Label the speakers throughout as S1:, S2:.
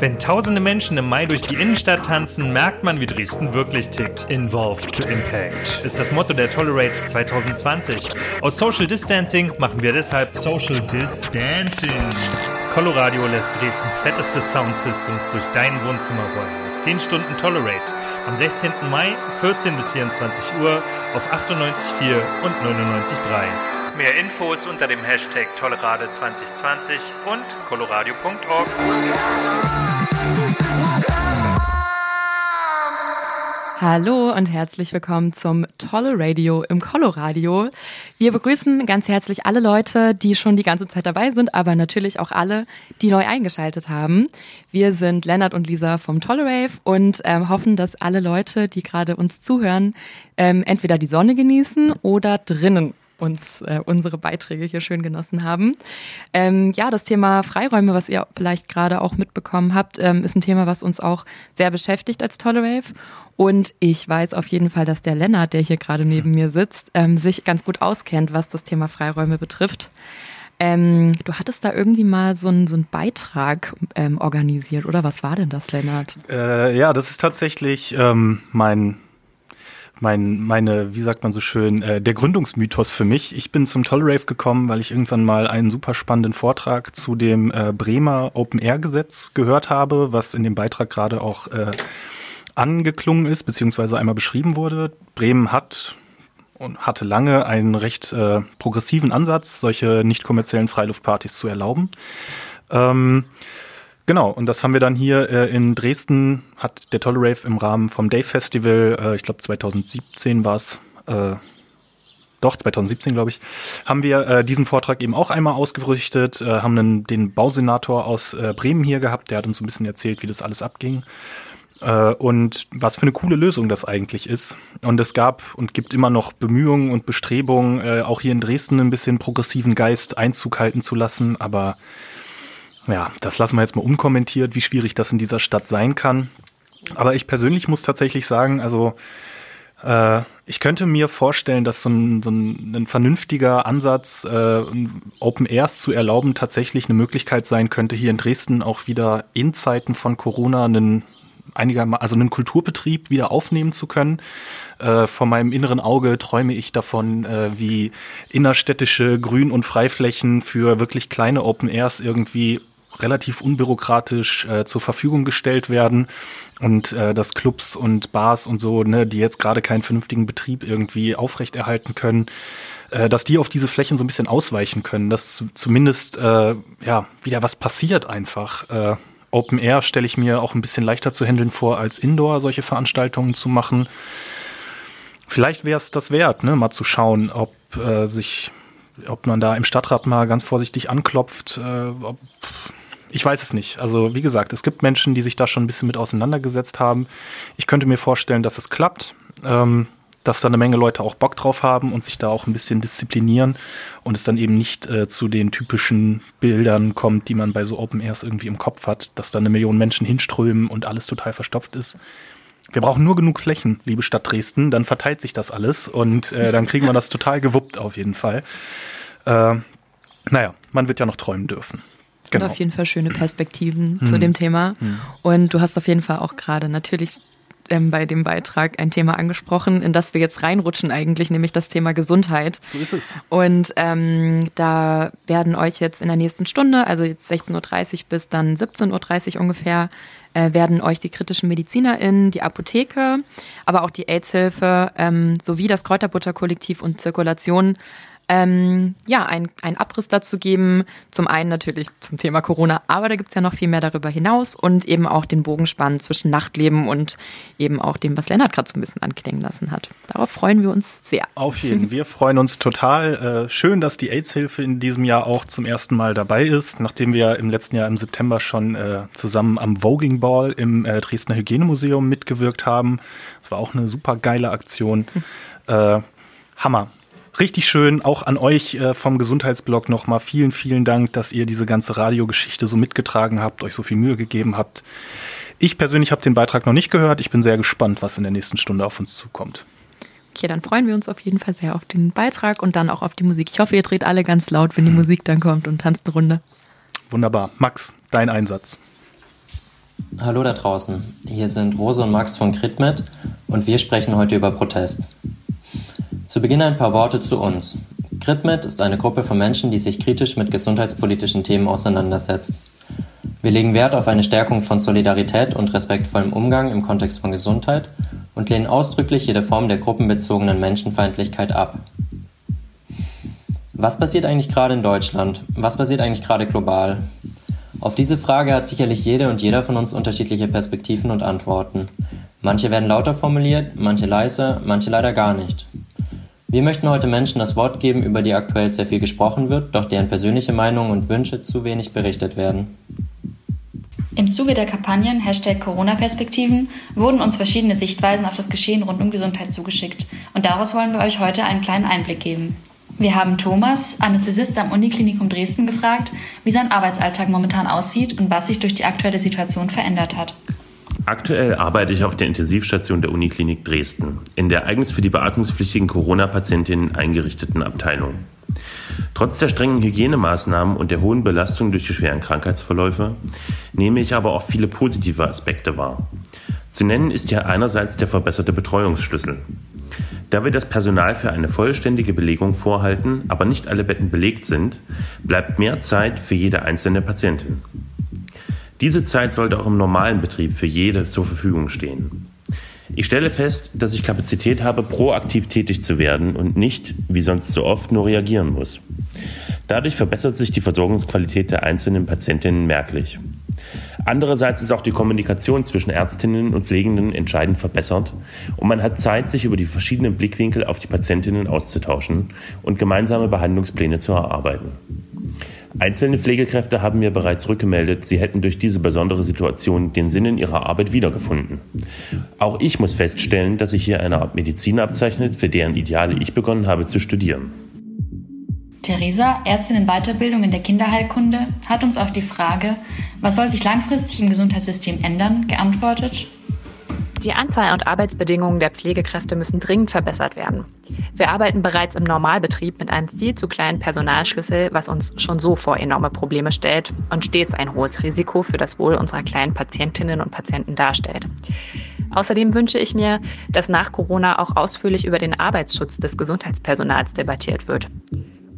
S1: Wenn tausende Menschen im Mai durch die Innenstadt tanzen, merkt man, wie Dresden wirklich tickt. Involved to Impact ist das Motto der Tolerate 2020. Aus Social Distancing machen wir deshalb Social Distancing. Coloradio lässt Dresdens fetteste Soundsystems durch dein Wohnzimmer rollen. 10 Stunden Tolerate. Am 16. Mai, 14 bis 24 Uhr auf 98.4 und 99.3. Mehr Infos unter dem Hashtag Tolerade 2020 und coloradio.org.
S2: Hallo und herzlich willkommen zum Tolle Radio im Coloradio. Wir begrüßen ganz herzlich alle Leute, die schon die ganze Zeit dabei sind, aber natürlich auch alle, die neu eingeschaltet haben. Wir sind Lennart und Lisa vom Tolerave und ähm, hoffen, dass alle Leute, die gerade uns zuhören, ähm, entweder die Sonne genießen oder drinnen uns äh, unsere Beiträge hier schön genossen haben. Ähm, ja, das Thema Freiräume, was ihr vielleicht gerade auch mitbekommen habt, ähm, ist ein Thema, was uns auch sehr beschäftigt als Tolerave. Und ich weiß auf jeden Fall, dass der Lennart, der hier gerade neben mir sitzt, ähm, sich ganz gut auskennt, was das Thema Freiräume betrifft. Ähm, du hattest da irgendwie mal so einen, so einen Beitrag ähm, organisiert, oder was war denn das, Lennart?
S3: Äh, ja, das ist tatsächlich ähm, mein mein, meine, wie sagt man so schön, äh, der Gründungsmythos für mich. Ich bin zum Tolerave gekommen, weil ich irgendwann mal einen super spannenden Vortrag zu dem äh, Bremer Open Air Gesetz gehört habe, was in dem Beitrag gerade auch äh, angeklungen ist, beziehungsweise einmal beschrieben wurde. Bremen hat und hatte lange einen recht äh, progressiven Ansatz, solche nicht kommerziellen Freiluftpartys zu erlauben. Ähm, Genau, und das haben wir dann hier äh, in Dresden, hat der Tolle Rave im Rahmen vom Day Festival, äh, ich glaube 2017 war es, äh, doch 2017 glaube ich, haben wir äh, diesen Vortrag eben auch einmal ausgerichtet, äh, haben dann den Bausenator aus äh, Bremen hier gehabt, der hat uns ein bisschen erzählt, wie das alles abging äh, und was für eine coole Lösung das eigentlich ist. Und es gab und gibt immer noch Bemühungen und Bestrebungen, äh, auch hier in Dresden ein bisschen progressiven Geist Einzug halten zu lassen, aber ja, das lassen wir jetzt mal unkommentiert, wie schwierig das in dieser Stadt sein kann. Aber ich persönlich muss tatsächlich sagen, also äh, ich könnte mir vorstellen, dass so ein, so ein, vernünftiger Ansatz, äh, Open Airs zu erlauben, tatsächlich eine Möglichkeit sein könnte, hier in Dresden auch wieder in Zeiten von Corona einen einigermaßen, also einen Kulturbetrieb wieder aufnehmen zu können. Äh, vor meinem inneren Auge träume ich davon, äh, wie innerstädtische Grün- und Freiflächen für wirklich kleine Open Airs irgendwie relativ unbürokratisch äh, zur Verfügung gestellt werden und äh, dass Clubs und Bars und so, ne, die jetzt gerade keinen vernünftigen Betrieb irgendwie aufrechterhalten können, äh, dass die auf diese Flächen so ein bisschen ausweichen können, dass zumindest äh, ja wieder was passiert einfach. Äh, Open Air stelle ich mir auch ein bisschen leichter zu handeln vor, als Indoor solche Veranstaltungen zu machen. Vielleicht wäre es das wert, ne, mal zu schauen, ob äh, sich ob man da im Stadtrat mal ganz vorsichtig anklopft, äh, ob, ich weiß es nicht. Also wie gesagt, es gibt Menschen, die sich da schon ein bisschen mit auseinandergesetzt haben. Ich könnte mir vorstellen, dass es klappt, ähm, dass da eine Menge Leute auch Bock drauf haben und sich da auch ein bisschen disziplinieren und es dann eben nicht äh, zu den typischen Bildern kommt, die man bei so Open Airs irgendwie im Kopf hat, dass da eine Million Menschen hinströmen und alles total verstopft ist. Wir brauchen nur genug Flächen, liebe Stadt Dresden, dann verteilt sich das alles und äh, dann kriegen wir das total gewuppt auf jeden Fall. Äh, naja, man wird ja noch träumen dürfen.
S2: Genau. Und auf jeden Fall schöne Perspektiven hm. zu dem Thema. Hm. Und du hast auf jeden Fall auch gerade natürlich ähm, bei dem Beitrag ein Thema angesprochen, in das wir jetzt reinrutschen eigentlich, nämlich das Thema Gesundheit.
S3: So ist es.
S2: Und ähm, da werden euch jetzt in der nächsten Stunde, also jetzt 16.30 Uhr bis dann 17.30 Uhr ungefähr, äh, werden euch die kritischen MedizinerInnen, die Apotheke, aber auch die AIDS-Hilfe ähm, sowie das Kräuterbutterkollektiv und Zirkulation ähm, ja, ein, ein Abriss dazu geben. Zum einen natürlich zum Thema Corona, aber da gibt es ja noch viel mehr darüber hinaus und eben auch den Bogen spannen zwischen Nachtleben und eben auch dem, was Lennart gerade so ein bisschen anklingen lassen hat. Darauf freuen wir uns sehr.
S3: Auf jeden. Wir freuen uns total. Äh, schön, dass die AIDS-Hilfe in diesem Jahr auch zum ersten Mal dabei ist, nachdem wir im letzten Jahr im September schon äh, zusammen am Voging Ball im äh, Dresdner Hygienemuseum mitgewirkt haben. Das war auch eine super geile Aktion. Hm. Hammer richtig schön. Auch an euch äh, vom Gesundheitsblog nochmal vielen, vielen Dank, dass ihr diese ganze Radiogeschichte so mitgetragen habt, euch so viel Mühe gegeben habt. Ich persönlich habe den Beitrag noch nicht gehört. Ich bin sehr gespannt, was in der nächsten Stunde auf uns zukommt.
S2: Okay, dann freuen wir uns auf jeden Fall sehr auf den Beitrag und dann auch auf die Musik. Ich hoffe, ihr dreht alle ganz laut, wenn die Musik dann kommt und tanzt eine Runde.
S3: Wunderbar. Max, dein Einsatz.
S4: Hallo da draußen. Hier sind Rose und Max von Critmed und wir sprechen heute über Protest. Zu Beginn ein paar Worte zu uns. Critmed ist eine Gruppe von Menschen, die sich kritisch mit gesundheitspolitischen Themen auseinandersetzt. Wir legen Wert auf eine Stärkung von Solidarität und respektvollem Umgang im Kontext von Gesundheit und lehnen ausdrücklich jede Form der gruppenbezogenen Menschenfeindlichkeit ab. Was passiert eigentlich gerade in Deutschland? Was passiert eigentlich gerade global? Auf diese Frage hat sicherlich jede und jeder von uns unterschiedliche Perspektiven und Antworten. Manche werden lauter formuliert, manche leise, manche leider gar nicht. Wir möchten heute Menschen das Wort geben, über die aktuell sehr viel gesprochen wird, doch deren persönliche Meinungen und Wünsche zu wenig berichtet werden.
S5: Im Zuge der Kampagnen Hashtag Corona-Perspektiven wurden uns verschiedene Sichtweisen auf das Geschehen rund um Gesundheit zugeschickt und daraus wollen wir euch heute einen kleinen Einblick geben. Wir haben Thomas, Anästhesist am Uniklinikum Dresden, gefragt, wie sein Arbeitsalltag momentan aussieht und was sich durch die aktuelle Situation verändert hat.
S6: Aktuell arbeite ich auf der Intensivstation der Uniklinik Dresden, in der eigens für die beatmungspflichtigen Corona-Patientinnen eingerichteten Abteilung. Trotz der strengen Hygienemaßnahmen und der hohen Belastung durch die schweren Krankheitsverläufe nehme ich aber auch viele positive Aspekte wahr. Zu nennen ist hier einerseits der verbesserte Betreuungsschlüssel. Da wir das Personal für eine vollständige Belegung vorhalten, aber nicht alle Betten belegt sind, bleibt mehr Zeit für jede einzelne Patientin. Diese Zeit sollte auch im normalen Betrieb für jede zur Verfügung stehen. Ich stelle fest, dass ich Kapazität habe, proaktiv tätig zu werden und nicht, wie sonst so oft, nur reagieren muss. Dadurch verbessert sich die Versorgungsqualität der einzelnen Patientinnen merklich. Andererseits ist auch die Kommunikation zwischen Ärztinnen und Pflegenden entscheidend verbessert und man hat Zeit, sich über die verschiedenen Blickwinkel auf die Patientinnen auszutauschen und gemeinsame Behandlungspläne zu erarbeiten. Einzelne Pflegekräfte haben mir bereits rückgemeldet, sie hätten durch diese besondere Situation den Sinn in ihrer Arbeit wiedergefunden. Auch ich muss feststellen, dass sich hier eine Art Medizin abzeichnet, für deren Ideale ich begonnen habe zu studieren.
S5: Theresa, Ärztin in Weiterbildung in der Kinderheilkunde, hat uns auf die Frage, was soll sich langfristig im Gesundheitssystem ändern, geantwortet.
S7: Die Anzahl und Arbeitsbedingungen der Pflegekräfte müssen dringend verbessert werden. Wir arbeiten bereits im Normalbetrieb mit einem viel zu kleinen Personalschlüssel, was uns schon so vor enorme Probleme stellt und stets ein hohes Risiko für das Wohl unserer kleinen Patientinnen und Patienten darstellt. Außerdem wünsche ich mir, dass nach Corona auch ausführlich über den Arbeitsschutz des Gesundheitspersonals debattiert wird.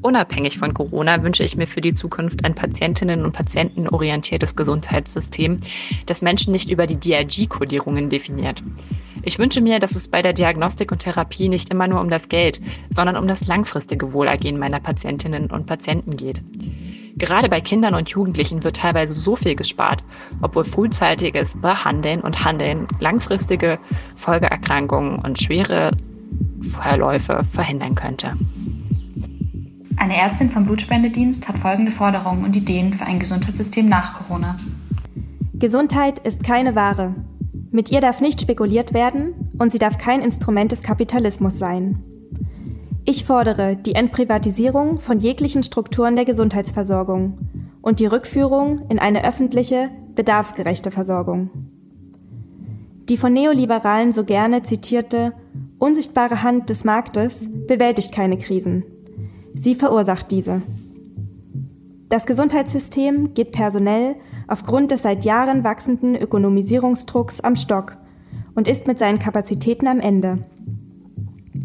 S7: Unabhängig von Corona wünsche ich mir für die Zukunft ein patientinnen- und patientenorientiertes Gesundheitssystem, das Menschen nicht über die DRG-Kodierungen definiert. Ich wünsche mir, dass es bei der Diagnostik und Therapie nicht immer nur um das Geld, sondern um das langfristige Wohlergehen meiner Patientinnen und Patienten geht. Gerade bei Kindern und Jugendlichen wird teilweise so viel gespart, obwohl frühzeitiges Behandeln und Handeln langfristige Folgeerkrankungen und schwere Verläufe verhindern könnte.
S5: Eine Ärztin vom Blutspendedienst hat folgende Forderungen und Ideen für ein Gesundheitssystem nach Corona.
S8: Gesundheit ist keine Ware. Mit ihr darf nicht spekuliert werden und sie darf kein Instrument des Kapitalismus sein. Ich fordere die Entprivatisierung von jeglichen Strukturen der Gesundheitsversorgung und die Rückführung in eine öffentliche, bedarfsgerechte Versorgung. Die von Neoliberalen so gerne zitierte unsichtbare Hand des Marktes bewältigt keine Krisen. Sie verursacht diese. Das Gesundheitssystem geht personell aufgrund des seit Jahren wachsenden Ökonomisierungsdrucks am Stock und ist mit seinen Kapazitäten am Ende.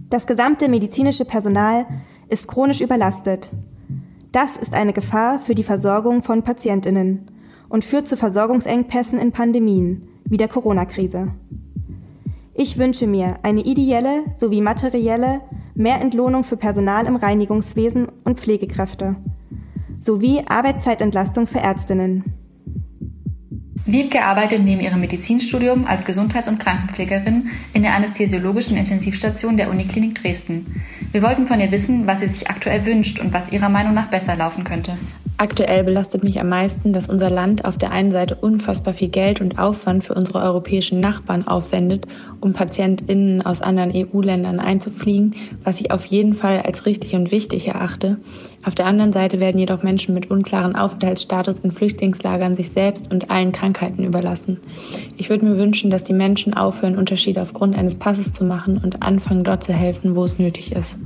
S8: Das gesamte medizinische Personal ist chronisch überlastet. Das ist eine Gefahr für die Versorgung von Patientinnen und führt zu Versorgungsengpässen in Pandemien wie der Corona-Krise. Ich wünsche mir eine ideelle sowie materielle mehr Entlohnung für Personal im Reinigungswesen und Pflegekräfte sowie Arbeitszeitentlastung für Ärztinnen.
S5: Wiebke arbeitet neben ihrem Medizinstudium als Gesundheits- und Krankenpflegerin in der anästhesiologischen Intensivstation der Uniklinik Dresden. Wir wollten von ihr wissen, was sie sich aktuell wünscht und was ihrer Meinung nach besser laufen könnte.
S9: Aktuell belastet mich am meisten, dass unser Land auf der einen Seite unfassbar viel Geld und Aufwand für unsere europäischen Nachbarn aufwendet, um PatientInnen aus anderen EU-Ländern einzufliegen, was ich auf jeden Fall als richtig und wichtig erachte. Auf der anderen Seite werden jedoch Menschen mit unklaren Aufenthaltsstatus in Flüchtlingslagern sich selbst und allen Krankheiten überlassen. Ich würde mir wünschen, dass die Menschen aufhören, Unterschiede aufgrund eines Passes zu machen und anfangen, dort zu helfen, wo es nötig ist.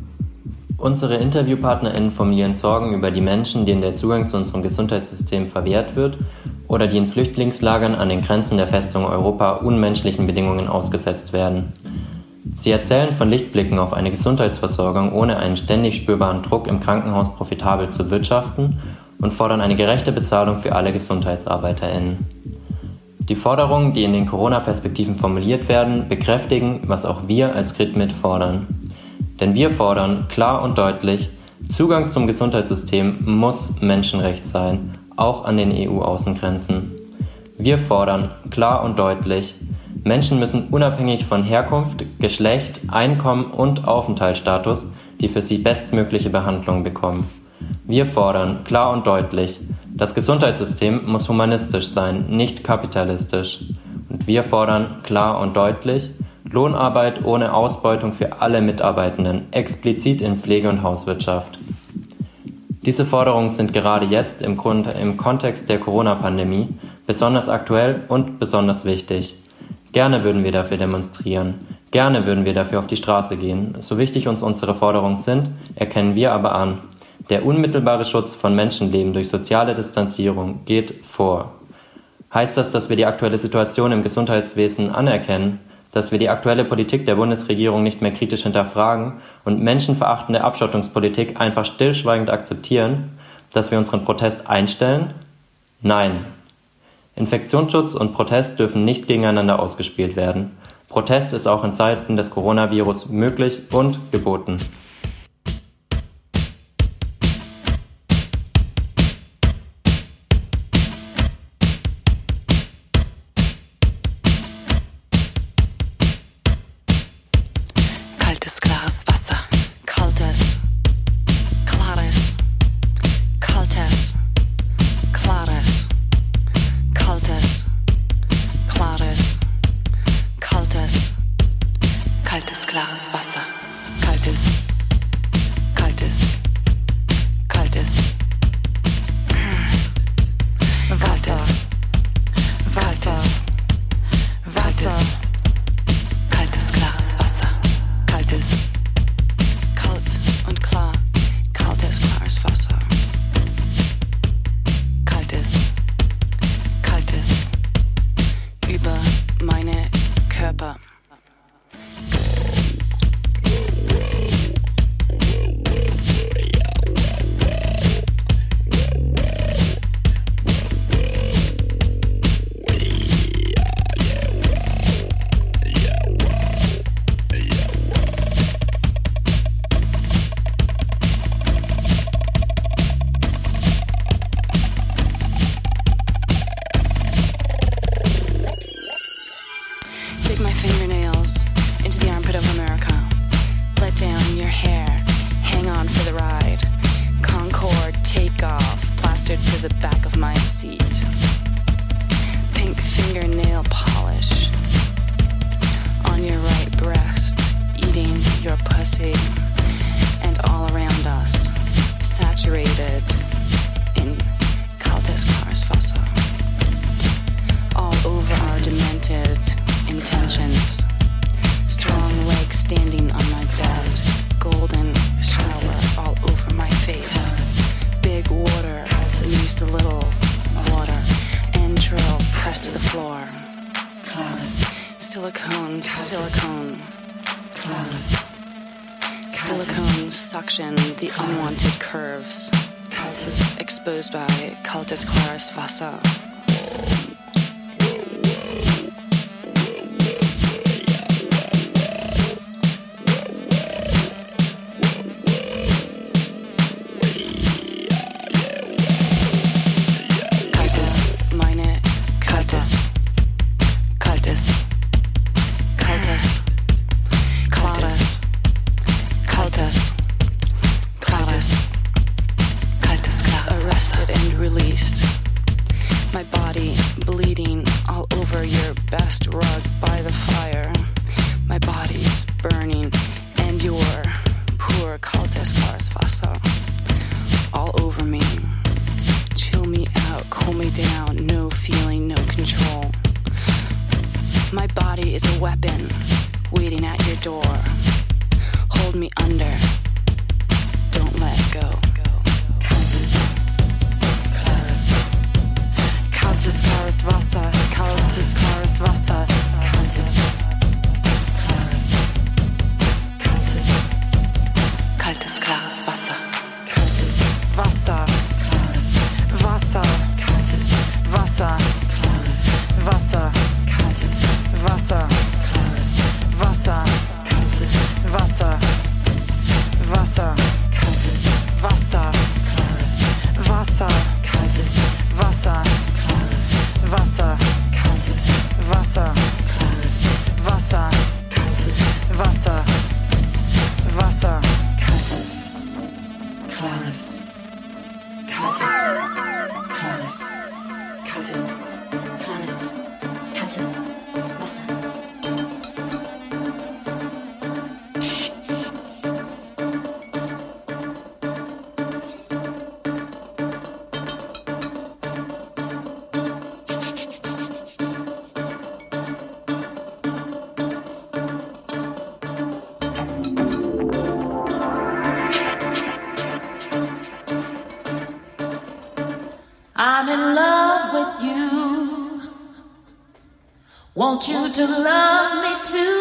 S4: Unsere InterviewpartnerInnen formulieren Sorgen über die Menschen, denen der Zugang zu unserem Gesundheitssystem verwehrt wird oder die in Flüchtlingslagern an den Grenzen der Festung Europa unmenschlichen Bedingungen ausgesetzt werden. Sie erzählen von Lichtblicken auf eine Gesundheitsversorgung ohne einen ständig spürbaren Druck im Krankenhaus profitabel zu wirtschaften und fordern eine gerechte Bezahlung für alle GesundheitsarbeiterInnen. Die Forderungen, die in den Corona-Perspektiven formuliert werden, bekräftigen, was auch wir als Grid fordern. Denn wir fordern klar und deutlich, Zugang zum Gesundheitssystem muss Menschenrecht sein, auch an den EU-Außengrenzen. Wir fordern klar und deutlich, Menschen müssen unabhängig von Herkunft, Geschlecht, Einkommen und Aufenthaltsstatus die für sie bestmögliche Behandlung bekommen. Wir fordern klar und deutlich, das Gesundheitssystem muss humanistisch sein, nicht kapitalistisch. Und wir fordern klar und deutlich, Lohnarbeit ohne Ausbeutung für alle Mitarbeitenden, explizit in Pflege und Hauswirtschaft. Diese Forderungen sind gerade jetzt im, Grund, im Kontext der Corona-Pandemie besonders aktuell und besonders wichtig. Gerne würden wir dafür demonstrieren. Gerne würden wir dafür auf die Straße gehen. So wichtig uns unsere Forderungen sind, erkennen wir aber an. Der unmittelbare Schutz von Menschenleben durch soziale Distanzierung geht vor. Heißt das, dass wir die aktuelle Situation im Gesundheitswesen anerkennen? Dass wir die aktuelle Politik der Bundesregierung nicht mehr kritisch hinterfragen und menschenverachtende Abschottungspolitik einfach stillschweigend akzeptieren, dass wir unseren Protest einstellen? Nein. Infektionsschutz und Protest dürfen nicht gegeneinander ausgespielt werden. Protest ist auch in Zeiten des Coronavirus möglich und geboten.
S10: Want you to love me too.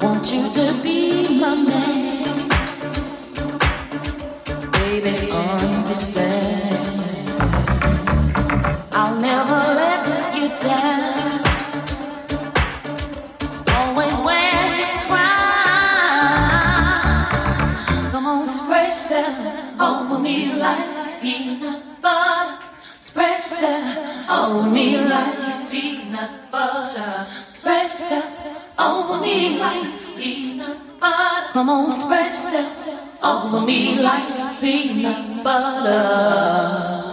S10: Want you to be my man. Baby, understand. I'll never let you down. Always when you cry. Come on, spread yourself over me like peanut butter. Spread yourself over me like peanut butter. Spread yourself over me like peanut butter. Come on, spread yourself over me like peanut butter.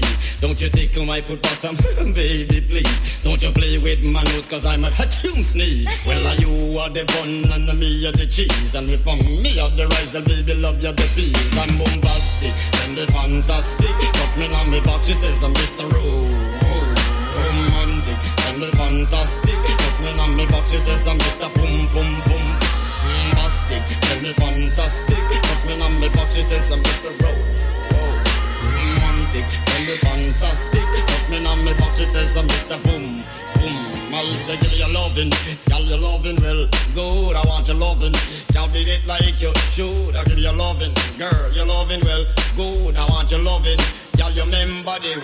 S11: Mind. Don't you tickle my foot bottom, baby, please. Don't you play with my nose, cause I'm a tune sneeze. Well, are you are the bun and me are the cheese, and if I'm me are the rice, well, baby, love you the peas. I'm bombastic, and the fantastic. Touch me on me box, she says I'm Mr. Ro- romantic, and the fantastic. Touch me on me box, she says I'm Mr. Boom, boom, boom. Bombastic, and the fantastic. Touch me on me box, she says I'm Mr. Ro- romantic, and the fantastic. Touch me on me box, she says I'm Mr. Boom, boom. I say give me your loving, girl you loving well good. I want your loving, y'all it like you should. I give you your loving, girl you loving well good. I want your loving, y'all you remember the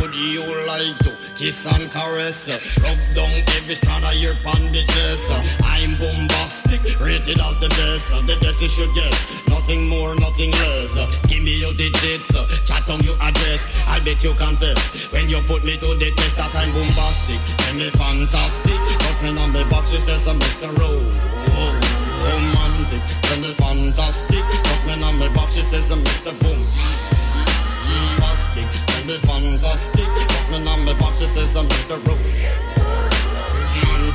S11: would you like to kiss and caress, rub down every strand of your bandages. I'm bombastic, rated as the best, the best you should get. Nothing more, nothing less. Give me your digits, chat on your address. I bet you confess when you put me to the test that I'm bombastic. Tell me fantastic. Me on the box, she says I'm Mr. Ro. Romantic. Tell me fantastic. Touch me on the box, she says I'm Mr. Boom sounded fantastic. Me That's my number box, she says I'm Mr. Rowe.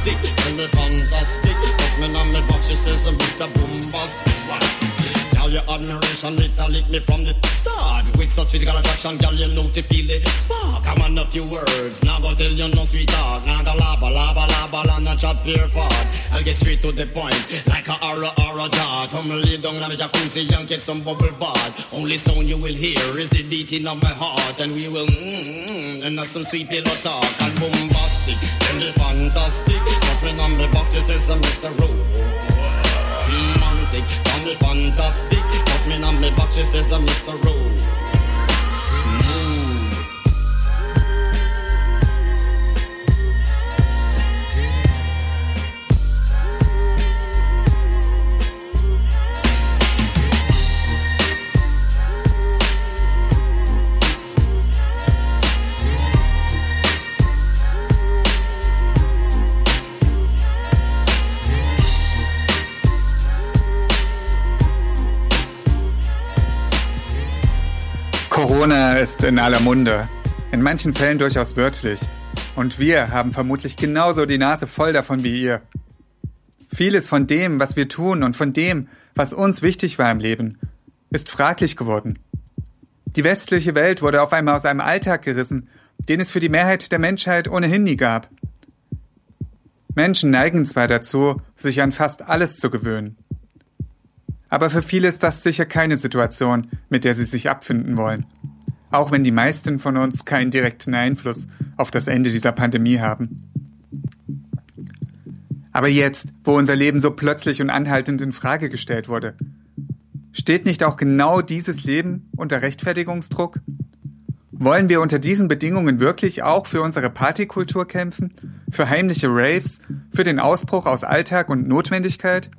S11: Romantic. Tell me fantastic. Touch me on the box, she says Mr. Bombastic. Now your admiration, it lick me from the start. With such physical attraction, girl, you know to feel the spark. I'm on a few words, now go tell you no sweet talk. Now go laba, laba, laba, and not chat fear fart. I'll get straight to the point, like a aura, aura dart. Come lay down on the jacuzzi and get some bubble bath. Only sound you will hear is the beating of my heart, and we will mmm, and have some sweet pillow talk. And plastic. Them the fantastic. Nothing on the box, it says uh, I'm Mr. Romantic. From the fantastic. Nothing on the box, it says I'm Mr.
S12: Romantic. In aller Munde. In manchen Fällen durchaus wörtlich. Und wir haben vermutlich genauso die Nase voll davon wie ihr. Vieles von dem, was wir tun und von dem, was uns wichtig war im Leben, ist fraglich geworden. Die westliche Welt wurde auf einmal aus einem Alltag gerissen, den es für die Mehrheit der Menschheit ohnehin nie gab. Menschen neigen zwar dazu, sich an fast alles zu gewöhnen. Aber für viele ist das sicher keine Situation, mit der sie sich abfinden wollen. Auch wenn die meisten von uns keinen direkten Einfluss auf das Ende dieser Pandemie haben. Aber jetzt, wo unser Leben so plötzlich und anhaltend in Frage gestellt wurde, steht nicht auch genau dieses Leben unter Rechtfertigungsdruck? Wollen wir unter diesen Bedingungen wirklich auch für unsere Partykultur kämpfen? Für heimliche Raves? Für den Ausbruch aus Alltag und Notwendigkeit?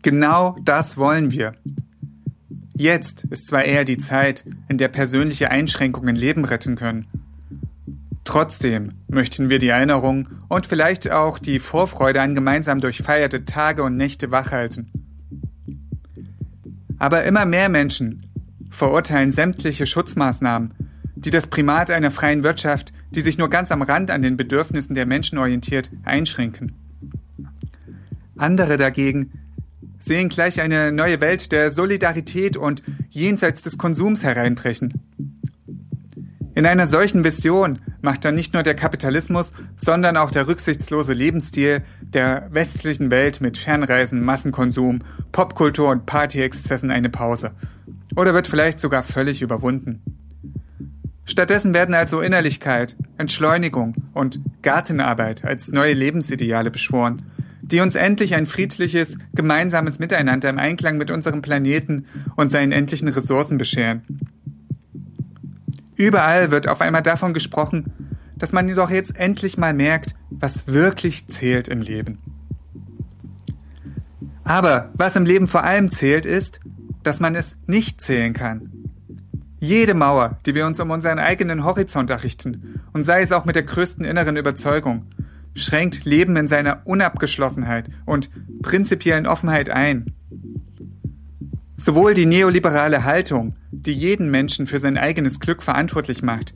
S12: Genau das wollen wir. Jetzt ist zwar eher die Zeit, in der persönliche Einschränkungen Leben retten können. Trotzdem möchten wir die Erinnerung und vielleicht auch die Vorfreude an gemeinsam durchfeierte Tage und Nächte wachhalten. Aber immer mehr Menschen verurteilen sämtliche Schutzmaßnahmen, die das Primat einer freien Wirtschaft, die sich nur ganz am Rand an den Bedürfnissen der Menschen orientiert, einschränken. Andere dagegen sehen gleich eine neue Welt der Solidarität und jenseits des Konsums hereinbrechen. In einer solchen Vision macht dann nicht nur der Kapitalismus, sondern auch der rücksichtslose Lebensstil der westlichen Welt mit Fernreisen, Massenkonsum, Popkultur und Partyexzessen eine Pause. Oder wird vielleicht sogar völlig überwunden. Stattdessen werden also Innerlichkeit, Entschleunigung und Gartenarbeit als neue Lebensideale beschworen, die uns endlich ein friedliches, gemeinsames Miteinander im Einklang mit unserem Planeten und seinen endlichen Ressourcen bescheren. Überall wird auf einmal davon gesprochen, dass man doch jetzt endlich mal merkt, was wirklich zählt im Leben. Aber was im Leben vor allem zählt, ist, dass man es nicht zählen kann. Jede Mauer, die wir uns um unseren eigenen Horizont errichten, und sei es auch mit der größten inneren Überzeugung, schränkt Leben in seiner Unabgeschlossenheit und prinzipiellen Offenheit ein. Sowohl die neoliberale Haltung, die jeden Menschen für sein eigenes Glück verantwortlich macht,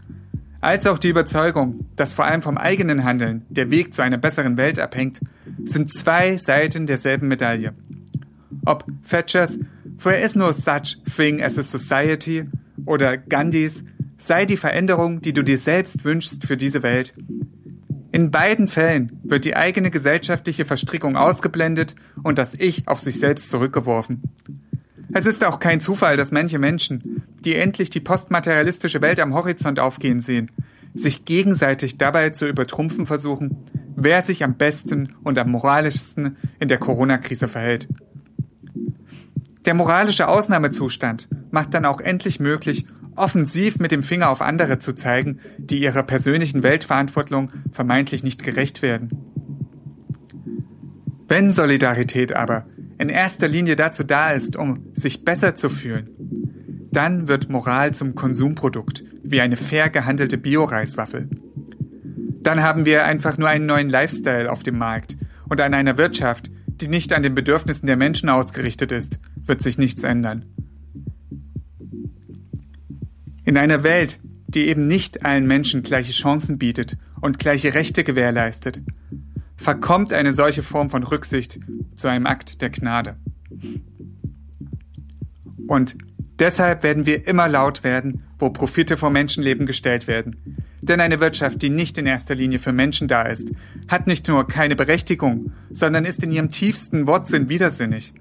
S12: als auch die Überzeugung, dass vor allem vom eigenen Handeln der Weg zu einer besseren Welt abhängt, sind zwei Seiten derselben Medaille. Ob Thatchers There is no such thing as a society oder Gandhis sei die Veränderung, die du dir selbst wünschst für diese Welt. In beiden Fällen wird die eigene gesellschaftliche Verstrickung ausgeblendet und das Ich auf sich selbst zurückgeworfen. Es ist auch kein Zufall, dass manche Menschen, die endlich die postmaterialistische Welt am Horizont aufgehen sehen, sich gegenseitig dabei zu übertrumpfen versuchen, wer sich am besten und am moralischsten in der Corona-Krise verhält. Der moralische Ausnahmezustand macht dann auch endlich möglich, offensiv mit dem Finger auf andere zu zeigen, die ihrer persönlichen Weltverantwortung vermeintlich nicht gerecht werden. Wenn Solidarität aber in erster Linie dazu da ist, um sich besser zu fühlen, dann wird Moral zum Konsumprodukt, wie eine fair gehandelte Bio-Reiswaffel. Dann haben wir einfach nur einen neuen Lifestyle auf dem Markt und an einer Wirtschaft, die nicht an den Bedürfnissen der Menschen ausgerichtet ist, wird sich nichts ändern. In einer Welt, die eben nicht allen Menschen gleiche Chancen bietet und gleiche Rechte gewährleistet, verkommt eine solche Form von Rücksicht zu einem Akt der Gnade. Und deshalb werden wir immer laut werden, wo Profite vor Menschenleben gestellt werden. Denn eine Wirtschaft, die nicht in erster Linie für Menschen da ist, hat nicht nur keine Berechtigung, sondern ist in ihrem tiefsten Wortsinn widersinnig.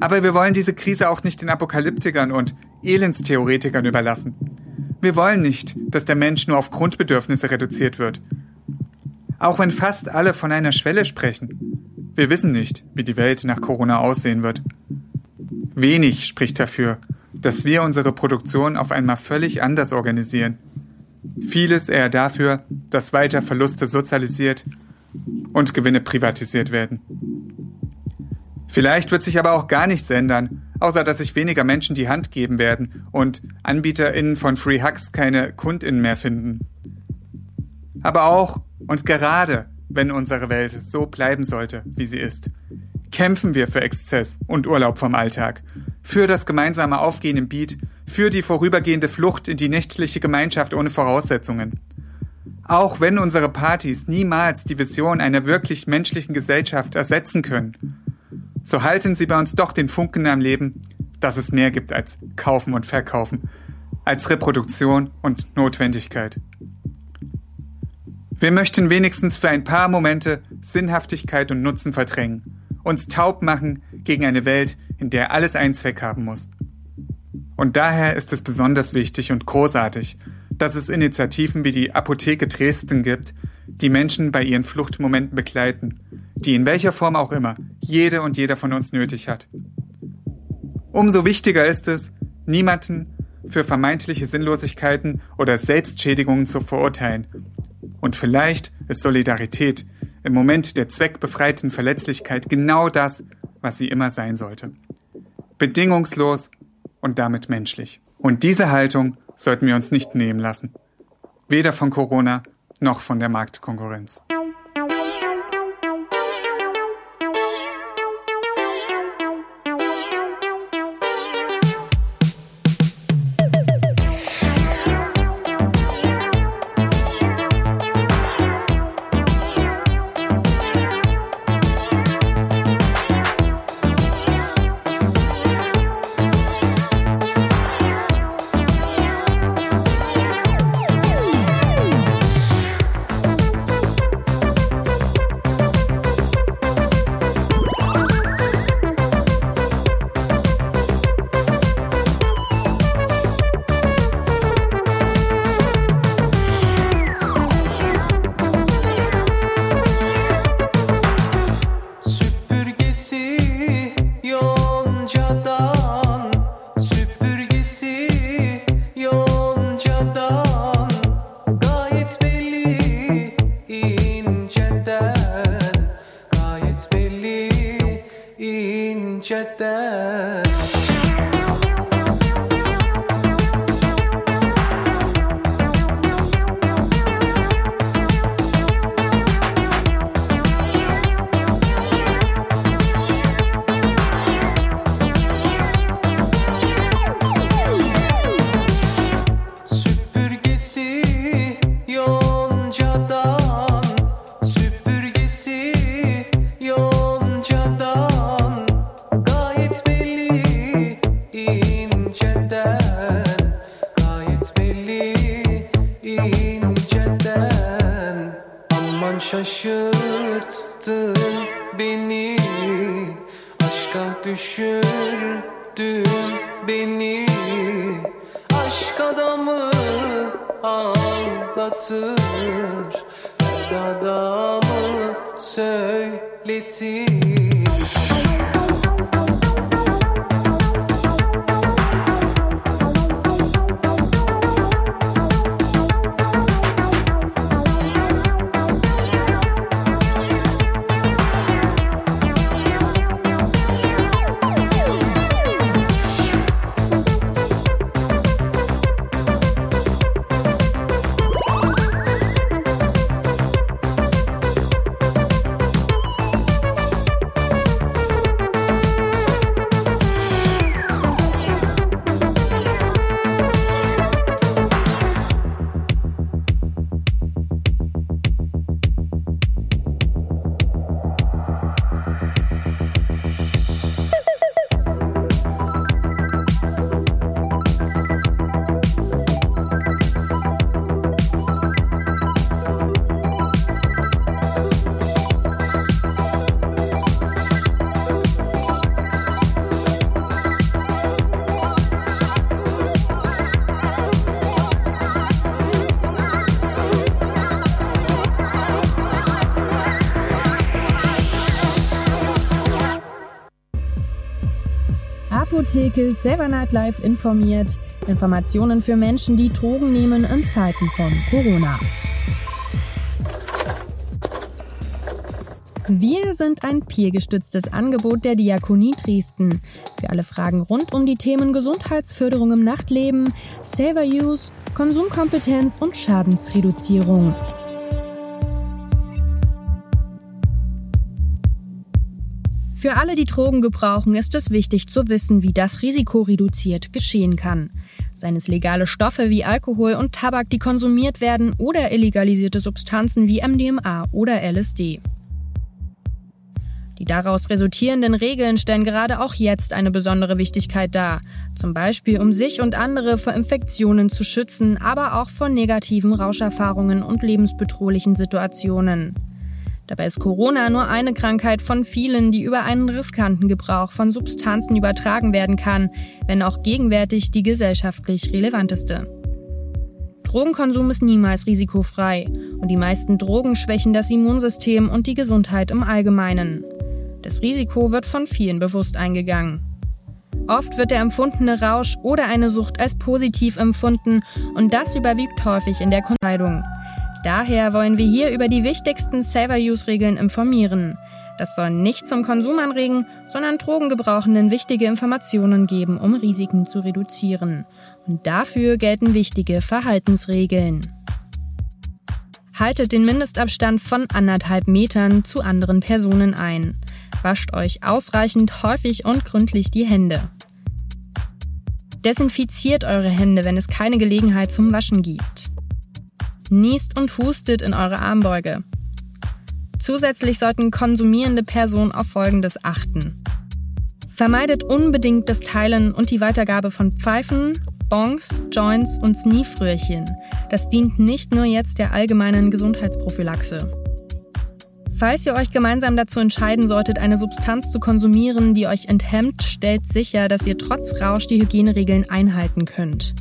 S12: Aber wir wollen diese Krise auch nicht den Apokalyptikern und Elendstheoretikern überlassen. Wir wollen nicht, dass der Mensch nur auf Grundbedürfnisse reduziert wird. Auch wenn fast alle von einer Schwelle sprechen. Wir wissen nicht, wie die Welt nach Corona aussehen wird. Wenig spricht dafür, dass wir unsere Produktion auf einmal völlig anders organisieren. Vieles eher dafür, dass weiter Verluste sozialisiert und Gewinne privatisiert werden. Vielleicht wird sich aber auch gar nichts ändern, außer dass sich weniger Menschen die Hand geben werden und AnbieterInnen von Free Hugs keine KundInnen mehr finden. Aber auch und gerade wenn unsere Welt so bleiben sollte, wie sie ist, kämpfen wir für Exzess und Urlaub vom Alltag, für das gemeinsame Aufgehen im Beat, für die vorübergehende Flucht in die nächtliche Gemeinschaft ohne Voraussetzungen. Auch wenn unsere Partys niemals die Vision einer wirklich menschlichen Gesellschaft ersetzen können, so halten sie bei uns doch den Funken am Leben, dass es mehr gibt als Kaufen und Verkaufen, als Reproduktion und Notwendigkeit. Wir möchten wenigstens für ein paar Momente Sinnhaftigkeit und Nutzen verdrängen, uns taub machen gegen eine Welt, in der alles einen Zweck haben muss. Und daher ist es besonders wichtig und großartig, dass es Initiativen wie die Apotheke Dresden gibt, die Menschen bei ihren Fluchtmomenten begleiten, die in welcher Form auch immer jede und jeder von uns nötig hat. Umso wichtiger ist es, niemanden für vermeintliche Sinnlosigkeiten oder Selbstschädigungen zu verurteilen. Und vielleicht ist Solidarität im Moment der zweckbefreiten Verletzlichkeit genau das, was sie immer sein sollte. Bedingungslos und damit menschlich. Und diese Haltung sollten wir uns nicht nehmen lassen. Weder von Corona noch von der Marktkonkurrenz.
S13: Apotheke Silver Night Live informiert. Informationen für Menschen, die Drogen nehmen in Zeiten von Corona. Wir sind ein peergestütztes Angebot der Diakonie Dresden. Für alle Fragen rund um die Themen Gesundheitsförderung im Nachtleben, Saver Use, Konsumkompetenz und Schadensreduzierung. Für alle, die Drogen gebrauchen, ist es wichtig zu wissen, wie das risikoreduziert geschehen kann. Seien es legale Stoffe wie Alkohol und Tabak, die konsumiert werden, oder illegalisierte Substanzen wie MDMA oder LSD. Die daraus resultierenden Regeln stellen gerade auch jetzt eine besondere Wichtigkeit dar, zum Beispiel um sich und andere vor Infektionen zu schützen, aber auch vor negativen Rauscherfahrungen und lebensbedrohlichen Situationen. Dabei ist Corona nur eine Krankheit von vielen, die über einen riskanten Gebrauch von Substanzen übertragen werden kann, wenn auch gegenwärtig die gesellschaftlich relevanteste. Drogenkonsum ist niemals risikofrei und die meisten Drogen schwächen das Immunsystem und die Gesundheit im Allgemeinen. Das Risiko wird von vielen bewusst eingegangen. Oft wird der empfundene Rausch oder eine Sucht als positiv empfunden und das überwiegt häufig in der Entscheidung. Daher wollen wir hier über die wichtigsten Saver-Use-Regeln informieren. Das soll nicht zum Konsum anregen, sondern Drogengebrauchenden wichtige Informationen geben, um Risiken zu reduzieren. Und dafür gelten wichtige Verhaltensregeln. Haltet den Mindestabstand von anderthalb Metern zu anderen Personen ein. Wascht euch ausreichend häufig und gründlich die Hände. Desinfiziert eure Hände, wenn es keine Gelegenheit zum Waschen gibt niest und hustet in eure Armbeuge. Zusätzlich sollten konsumierende Personen auf Folgendes achten. Vermeidet unbedingt das Teilen und die Weitergabe von Pfeifen, Bongs, Joints und Sneefröhrchen. Das dient nicht nur jetzt der allgemeinen Gesundheitsprophylaxe. Falls ihr euch gemeinsam dazu entscheiden solltet, eine Substanz zu konsumieren, die euch enthemmt, stellt sicher, dass ihr trotz Rausch die Hygieneregeln einhalten könnt.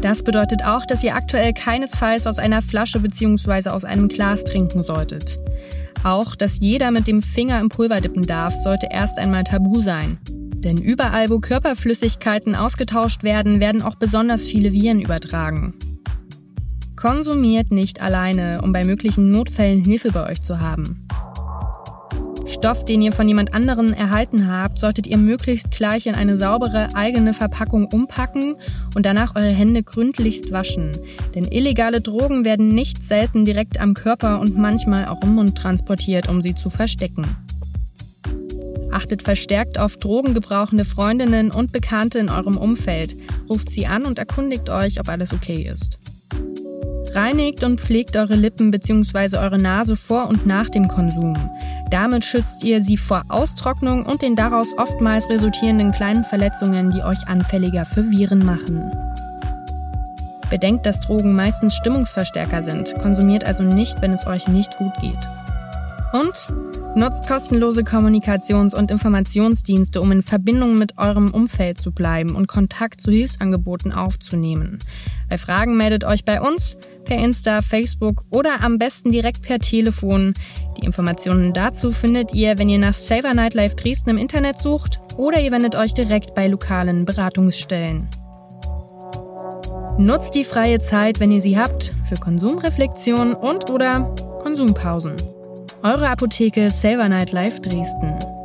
S13: Das bedeutet auch, dass ihr aktuell keinesfalls aus einer Flasche bzw. aus einem Glas trinken solltet. Auch, dass jeder mit dem Finger im Pulver dippen darf, sollte erst einmal tabu sein. Denn überall, wo Körperflüssigkeiten ausgetauscht werden, werden auch besonders viele Viren übertragen. Konsumiert nicht alleine, um bei möglichen Notfällen Hilfe bei euch zu haben. Stoff, den ihr von jemand anderen erhalten habt, solltet ihr möglichst gleich in eine saubere eigene Verpackung umpacken und danach eure Hände gründlichst waschen. Denn illegale Drogen werden nicht selten direkt am Körper und manchmal auch im Mund transportiert, um sie zu verstecken. Achtet verstärkt auf drogengebrauchende Freundinnen und Bekannte in eurem Umfeld. Ruft sie an und erkundigt euch, ob alles okay ist. Reinigt und pflegt eure Lippen bzw. eure Nase vor und nach dem Konsum. Damit schützt ihr sie vor Austrocknung und den daraus oftmals resultierenden kleinen Verletzungen, die euch anfälliger für Viren machen.
S14: Bedenkt, dass Drogen meistens Stimmungsverstärker sind, konsumiert also nicht, wenn es euch nicht gut geht. Und nutzt kostenlose Kommunikations- und Informationsdienste, um in Verbindung mit eurem Umfeld zu bleiben und Kontakt zu Hilfsangeboten aufzunehmen. Bei Fragen meldet euch bei uns per Insta, Facebook oder am besten direkt per Telefon. Die Informationen dazu findet ihr, wenn ihr nach Saver Nightlife Dresden im Internet sucht oder ihr wendet euch direkt bei lokalen Beratungsstellen. Nutzt die freie Zeit, wenn ihr sie habt, für Konsumreflexion und oder Konsumpausen. Eure Apotheke Silver Night Live Dresden.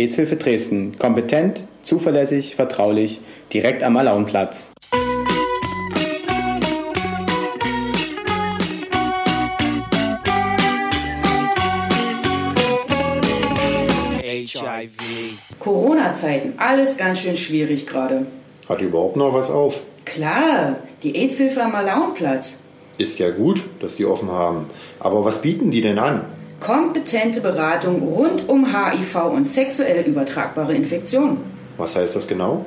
S15: AIDS-Hilfe Dresden. Kompetent, zuverlässig, vertraulich, direkt am Alaunplatz.
S16: Corona-Zeiten, alles ganz schön schwierig gerade.
S17: Hat überhaupt noch was auf?
S16: Klar, die AIDS-Hilfe am Alaunplatz.
S17: Ist ja gut, dass die offen haben. Aber was bieten die denn an?
S16: Kompetente Beratung rund um HIV und sexuell übertragbare Infektionen.
S17: Was heißt das genau?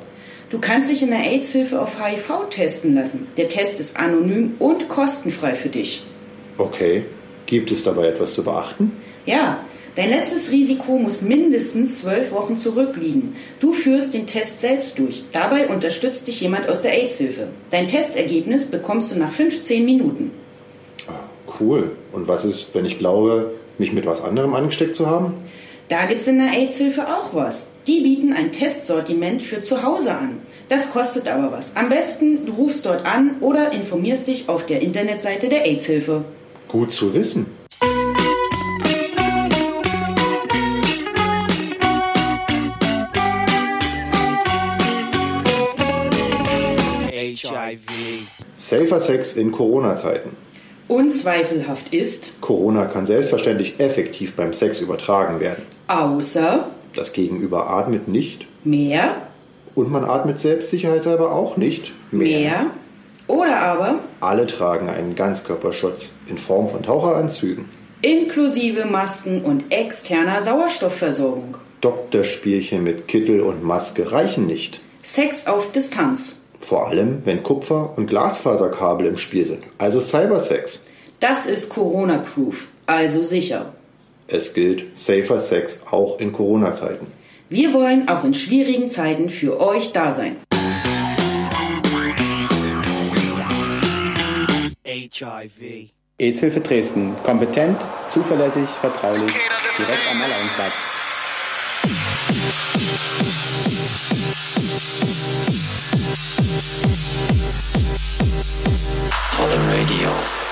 S16: Du kannst dich in der AIDS-Hilfe auf HIV testen lassen. Der Test ist anonym und kostenfrei für dich.
S17: Okay. Gibt es dabei etwas zu beachten?
S16: Ja, dein letztes Risiko muss mindestens zwölf Wochen zurückliegen. Du führst den Test selbst durch. Dabei unterstützt dich jemand aus der AIDS-Hilfe. Dein Testergebnis bekommst du nach 15 Minuten.
S17: Cool. Und was ist, wenn ich glaube, mich mit was anderem angesteckt zu haben?
S16: Da gibt's in der AIDS-Hilfe auch was. Die bieten ein Testsortiment für zu Hause an. Das kostet aber was. Am besten, du rufst dort an oder informierst dich auf der Internetseite der AIDS-Hilfe.
S17: Gut zu wissen.
S16: HIV.
S17: Safer Sex in Corona-Zeiten.
S16: Unzweifelhaft ist,
S17: Corona kann selbstverständlich effektiv beim Sex übertragen werden.
S16: außer
S17: Das Gegenüber atmet nicht
S16: mehr,
S17: und man atmet selbstsicherheitshalber auch nicht
S16: mehr oder aber
S17: Alle tragen einen Ganzkörperschutz in Form von Taucheranzügen.
S16: inklusive Masken und externer Sauerstoffversorgung.
S17: Doktorspielchen mit Kittel und Maske reichen nicht.
S16: Sex auf Distanz.
S17: Vor allem, wenn Kupfer- und Glasfaserkabel im Spiel sind, also Cybersex.
S16: Das ist Corona-proof, also sicher.
S17: Es gilt Safer Sex auch in Corona-Zeiten.
S16: Wir wollen auch in schwierigen Zeiten für euch da sein.
S15: HIV. AIDS-Hilfe Dresden. Kompetent, zuverlässig, vertraulich, direkt am Alaunplatz. Radio.